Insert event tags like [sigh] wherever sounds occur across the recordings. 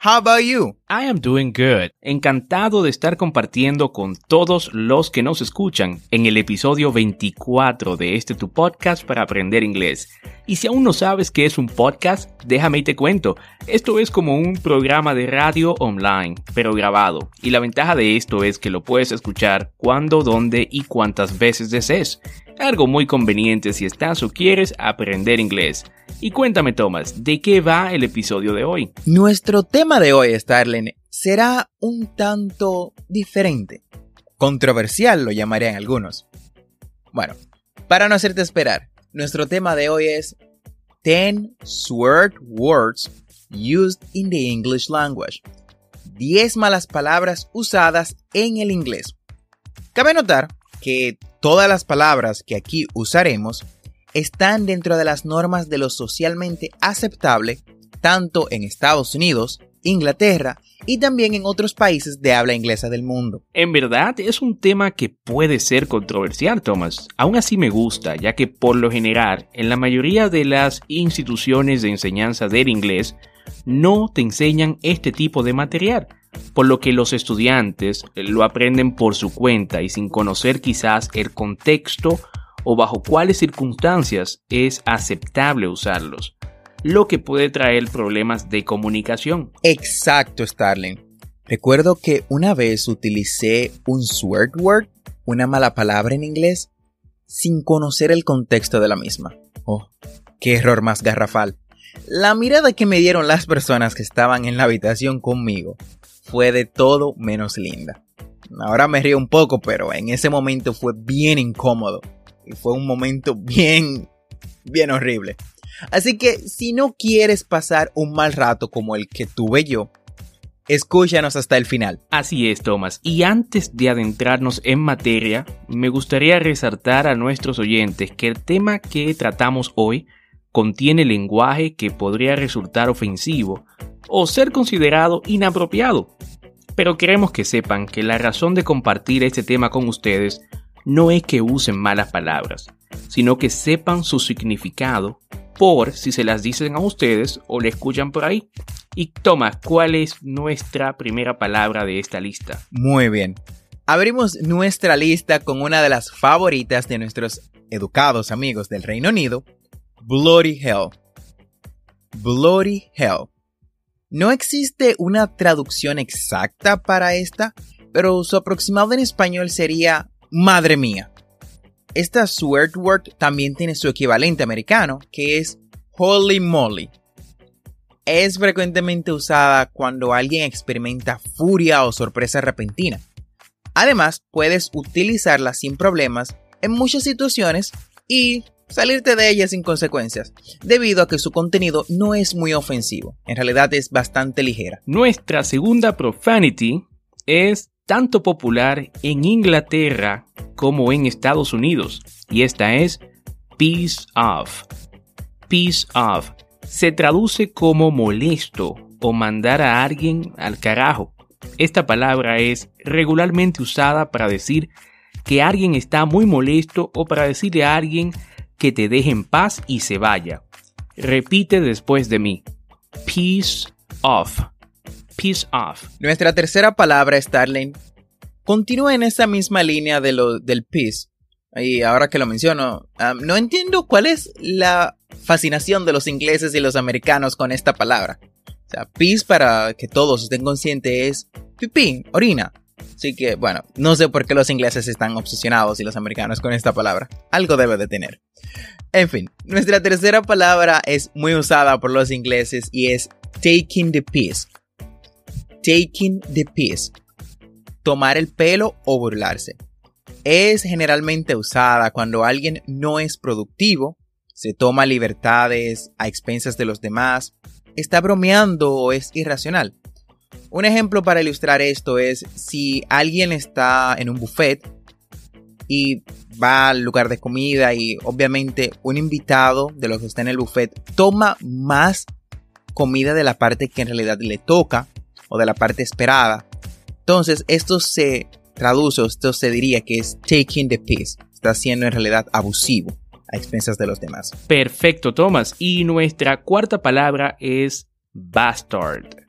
How about you? I am doing good. Encantado de estar compartiendo con todos los que nos escuchan en el episodio 24 de este tu podcast para aprender inglés. Y si aún no sabes qué es un podcast, déjame y te cuento. Esto es como un programa de radio online, pero grabado. Y la ventaja de esto es que lo puedes escuchar cuando, dónde y cuántas veces desees. Algo muy conveniente si estás o quieres aprender inglés. Y cuéntame, Thomas, ¿de qué va el episodio de hoy? Nuestro tema de hoy, Starlen, será un tanto diferente. Controversial lo llamarían algunos. Bueno, para no hacerte esperar, nuestro tema de hoy es 10 swear words used in the English language. 10 malas palabras usadas en el inglés. Cabe notar que todas las palabras que aquí usaremos están dentro de las normas de lo socialmente aceptable tanto en Estados Unidos, Inglaterra y también en otros países de habla inglesa del mundo. En verdad es un tema que puede ser controversial, Thomas. Aún así me gusta, ya que por lo general, en la mayoría de las instituciones de enseñanza del inglés, no te enseñan este tipo de material por lo que los estudiantes lo aprenden por su cuenta y sin conocer quizás el contexto o bajo cuáles circunstancias es aceptable usarlos, lo que puede traer problemas de comunicación. Exacto, Starling. Recuerdo que una vez utilicé un swear word, una mala palabra en inglés, sin conocer el contexto de la misma. Oh, qué error más garrafal. La mirada que me dieron las personas que estaban en la habitación conmigo fue de todo menos linda. Ahora me río un poco, pero en ese momento fue bien incómodo. Y fue un momento bien, bien horrible. Así que si no quieres pasar un mal rato como el que tuve yo, escúchanos hasta el final. Así es, Thomas. Y antes de adentrarnos en materia, me gustaría resaltar a nuestros oyentes que el tema que tratamos hoy contiene lenguaje que podría resultar ofensivo o ser considerado inapropiado. Pero queremos que sepan que la razón de compartir este tema con ustedes no es que usen malas palabras, sino que sepan su significado por si se las dicen a ustedes o le escuchan por ahí. Y toma, ¿cuál es nuestra primera palabra de esta lista? Muy bien. Abrimos nuestra lista con una de las favoritas de nuestros educados amigos del Reino Unido, Bloody Hell. Bloody Hell. No existe una traducción exacta para esta, pero su aproximado en español sería madre mía. Esta swear word también tiene su equivalente americano, que es holy moly. Es frecuentemente usada cuando alguien experimenta furia o sorpresa repentina. Además, puedes utilizarla sin problemas en muchas situaciones y salirte de ella sin consecuencias, debido a que su contenido no es muy ofensivo, en realidad es bastante ligera. Nuestra segunda profanity es tanto popular en Inglaterra como en Estados Unidos, y esta es peace off. Peace off se traduce como molesto o mandar a alguien al carajo. Esta palabra es regularmente usada para decir que alguien está muy molesto o para decirle a alguien que te deje en paz y se vaya. Repite después de mí. Peace off. Peace off. Nuestra tercera palabra, Starling, continúa en esa misma línea de lo, del peace. Y ahora que lo menciono, no entiendo cuál es la fascinación de los ingleses y los americanos con esta palabra. O sea, peace para que todos estén conscientes es pipí, orina. Así que, bueno, no sé por qué los ingleses están obsesionados y los americanos con esta palabra. Algo debe de tener. En fin, nuestra tercera palabra es muy usada por los ingleses y es taking the piss. Taking the piss. Tomar el pelo o burlarse. Es generalmente usada cuando alguien no es productivo, se toma libertades a expensas de los demás, está bromeando o es irracional. Un ejemplo para ilustrar esto es si alguien está en un buffet y va al lugar de comida y obviamente un invitado de los que está en el buffet toma más comida de la parte que en realidad le toca o de la parte esperada. Entonces esto se traduce, esto se diría que es taking the piss, está siendo en realidad abusivo a expensas de los demás. Perfecto, Thomas. Y nuestra cuarta palabra es bastard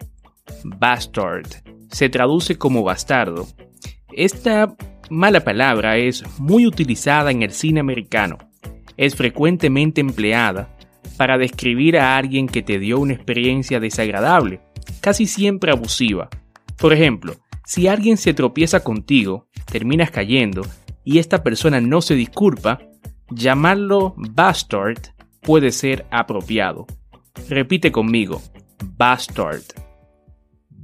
bastard. Se traduce como bastardo. Esta mala palabra es muy utilizada en el cine americano. Es frecuentemente empleada para describir a alguien que te dio una experiencia desagradable, casi siempre abusiva. Por ejemplo, si alguien se tropieza contigo, terminas cayendo y esta persona no se disculpa, llamarlo bastard puede ser apropiado. Repite conmigo, bastard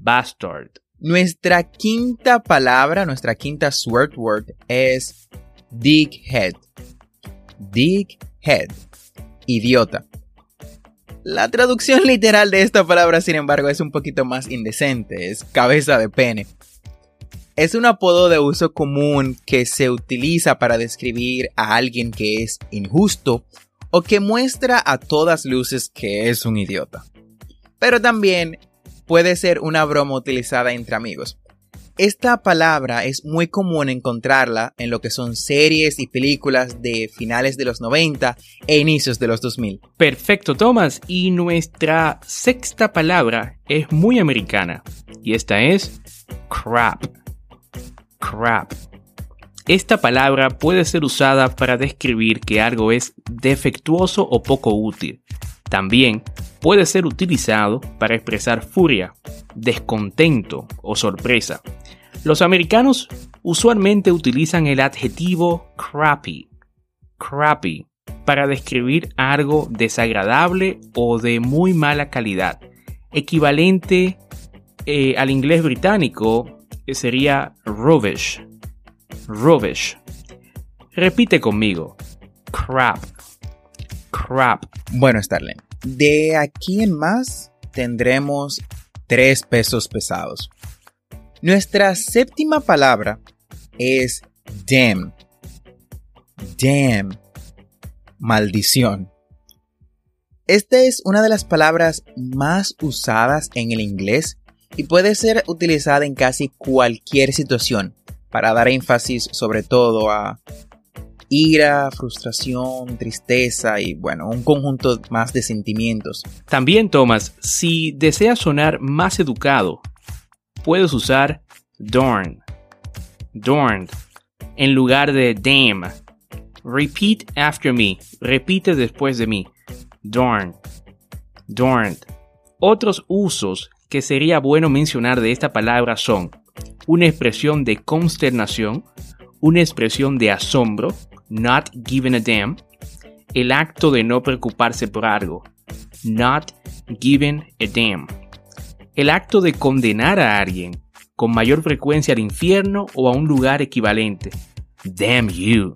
bastard. Nuestra quinta palabra, nuestra quinta swear word es dighead. Dighead. Idiota. La traducción [laughs] literal de esta palabra, sin embargo, es un poquito más indecente, es cabeza de pene. Es un apodo de uso común que se utiliza para describir a alguien que es injusto o que muestra a todas luces que es un idiota. Pero también puede ser una broma utilizada entre amigos. Esta palabra es muy común encontrarla en lo que son series y películas de finales de los 90 e inicios de los 2000. Perfecto, Thomas. Y nuestra sexta palabra es muy americana. Y esta es crap. Crap. Esta palabra puede ser usada para describir que algo es defectuoso o poco útil. También puede ser utilizado para expresar furia, descontento o sorpresa. Los americanos usualmente utilizan el adjetivo crappy, crappy, para describir algo desagradable o de muy mala calidad, equivalente eh, al inglés británico sería rubbish, rubbish. Repite conmigo, crap, crap. Bueno, Starling, de aquí en más tendremos tres pesos pesados. Nuestra séptima palabra es damn. Damn. Maldición. Esta es una de las palabras más usadas en el inglés y puede ser utilizada en casi cualquier situación para dar énfasis sobre todo a ira, frustración, tristeza y bueno, un conjunto más de sentimientos. También, Thomas, si deseas sonar más educado, puedes usar darn, darn, en lugar de damn. Repeat after me, repite después de mí. Darn, darn. Otros usos que sería bueno mencionar de esta palabra son una expresión de consternación, una expresión de asombro, not giving a damn, el acto de no preocuparse por algo, not giving a damn, el acto de condenar a alguien, con mayor frecuencia al infierno o a un lugar equivalente, damn you,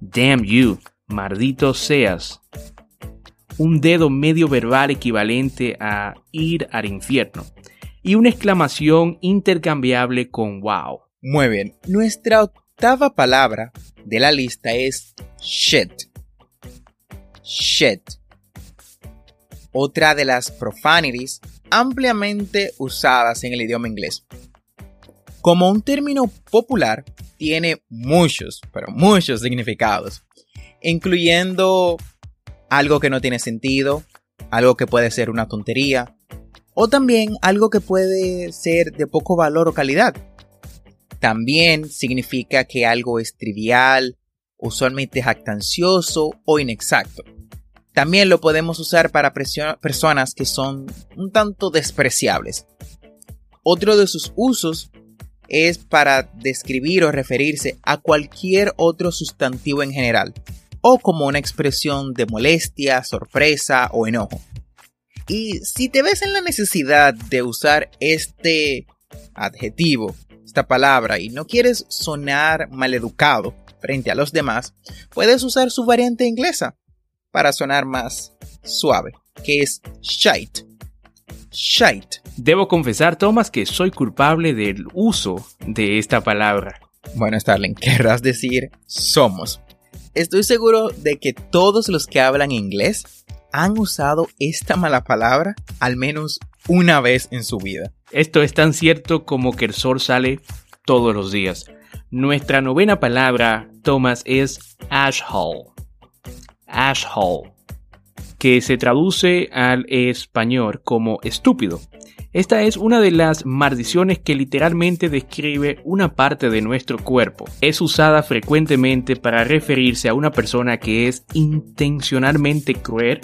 damn you, maldito seas, un dedo medio verbal equivalente a ir al infierno, y una exclamación intercambiable con wow. Muy bien, nuestra octava palabra de la lista es shit. Shit. Otra de las profanities ampliamente usadas en el idioma inglés. Como un término popular, tiene muchos, pero muchos significados. incluyendo algo que no tiene sentido, algo que puede ser una tontería, o también algo que puede ser de poco valor o calidad. También significa que algo es trivial, usualmente jactancioso o inexacto. También lo podemos usar para personas que son un tanto despreciables. Otro de sus usos es para describir o referirse a cualquier otro sustantivo en general, o como una expresión de molestia, sorpresa o enojo. Y si te ves en la necesidad de usar este adjetivo, esta palabra, y no quieres sonar maleducado frente a los demás, puedes usar su variante inglesa para sonar más suave, que es shite. Shite. Debo confesar, Thomas, que soy culpable del uso de esta palabra. Bueno, Starling, [laughs] querrás decir somos. Estoy seguro de que todos los que hablan inglés han usado esta mala palabra al menos una vez en su vida. Esto es tan cierto como que el sol sale todos los días. Nuestra novena palabra, Thomas, es ashhole. Ashhole, que se traduce al español como estúpido. Esta es una de las maldiciones que literalmente describe una parte de nuestro cuerpo. Es usada frecuentemente para referirse a una persona que es intencionalmente cruel,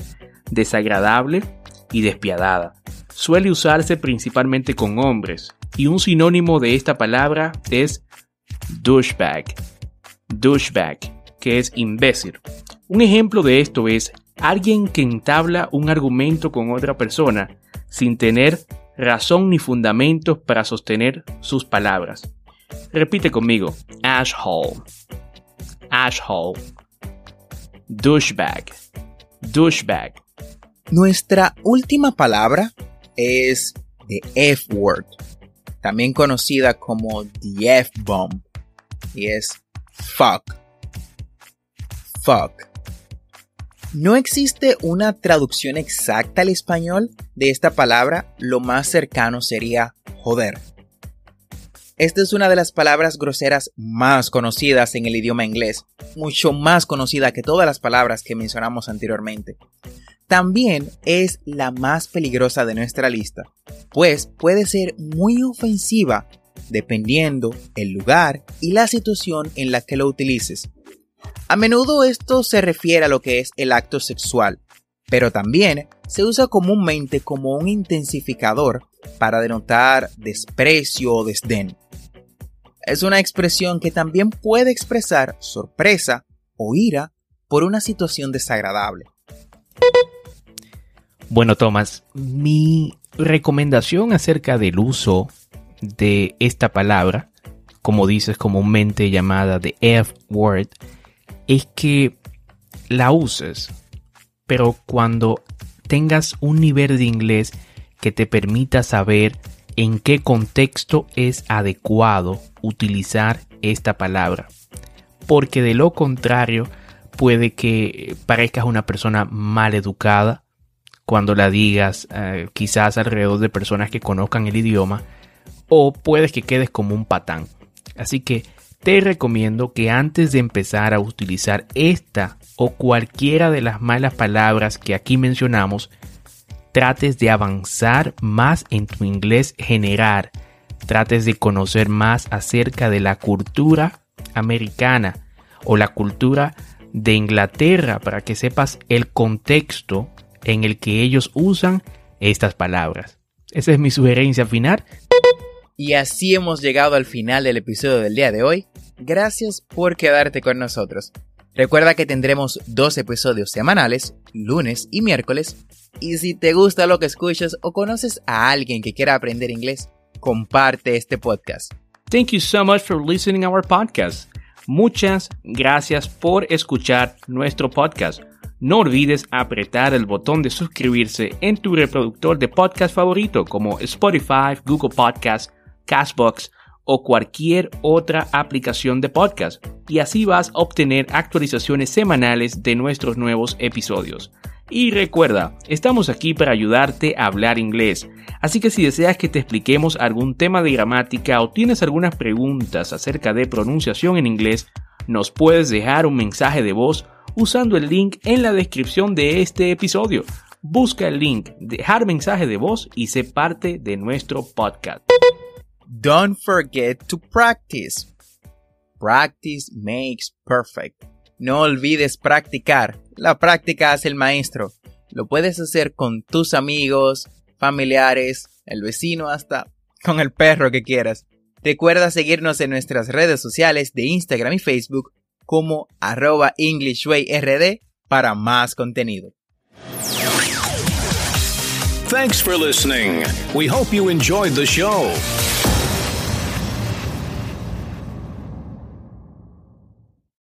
desagradable y despiadada. Suele usarse principalmente con hombres, y un sinónimo de esta palabra es douchebag. Douchebag, que es imbécil. Un ejemplo de esto es alguien que entabla un argumento con otra persona sin tener razón ni fundamentos para sostener sus palabras. Repite conmigo, ashhole, ashhole, douchebag, douchebag. Nuestra última palabra es the F-word, también conocida como the F-bomb, y es fuck. Fuck. No existe una traducción exacta al español de esta palabra, lo más cercano sería joder. Esta es una de las palabras groseras más conocidas en el idioma inglés, mucho más conocida que todas las palabras que mencionamos anteriormente. También es la más peligrosa de nuestra lista, pues puede ser muy ofensiva dependiendo el lugar y la situación en la que lo utilices. A menudo esto se refiere a lo que es el acto sexual, pero también se usa comúnmente como un intensificador para denotar desprecio o desdén. Es una expresión que también puede expresar sorpresa o ira por una situación desagradable. Bueno, Tomás, mi recomendación acerca del uso de esta palabra, como dices comúnmente llamada de F-word, es que la uses, pero cuando tengas un nivel de inglés que te permita saber en qué contexto es adecuado utilizar esta palabra. Porque de lo contrario, puede que parezcas una persona mal educada cuando la digas eh, quizás alrededor de personas que conozcan el idioma o puedes que quedes como un patán. Así que te recomiendo que antes de empezar a utilizar esta o cualquiera de las malas palabras que aquí mencionamos, trates de avanzar más en tu inglés general, trates de conocer más acerca de la cultura americana o la cultura de Inglaterra para que sepas el contexto en el que ellos usan estas palabras. Esa es mi sugerencia final. Y así hemos llegado al final del episodio del día de hoy. Gracias por quedarte con nosotros. Recuerda que tendremos dos episodios semanales, lunes y miércoles. Y si te gusta lo que escuchas o conoces a alguien que quiera aprender inglés, comparte este podcast. Thank you so much for listening our podcast. Muchas gracias por escuchar nuestro podcast. No olvides apretar el botón de suscribirse en tu reproductor de podcast favorito como Spotify, Google Podcast, Castbox o cualquier otra aplicación de podcast y así vas a obtener actualizaciones semanales de nuestros nuevos episodios. Y recuerda, estamos aquí para ayudarte a hablar inglés, así que si deseas que te expliquemos algún tema de gramática o tienes algunas preguntas acerca de pronunciación en inglés, nos puedes dejar un mensaje de voz usando el link en la descripción de este episodio. Busca el link, dejar mensaje de voz y sé parte de nuestro podcast. Don't forget to practice. Practice makes perfect. No olvides practicar. La práctica hace el maestro. Lo puedes hacer con tus amigos, familiares, el vecino, hasta con el perro que quieras. Recuerda seguirnos en nuestras redes sociales de Instagram y Facebook como arroba EnglishWayRD para más contenido. Thanks for listening. We hope you enjoyed the show.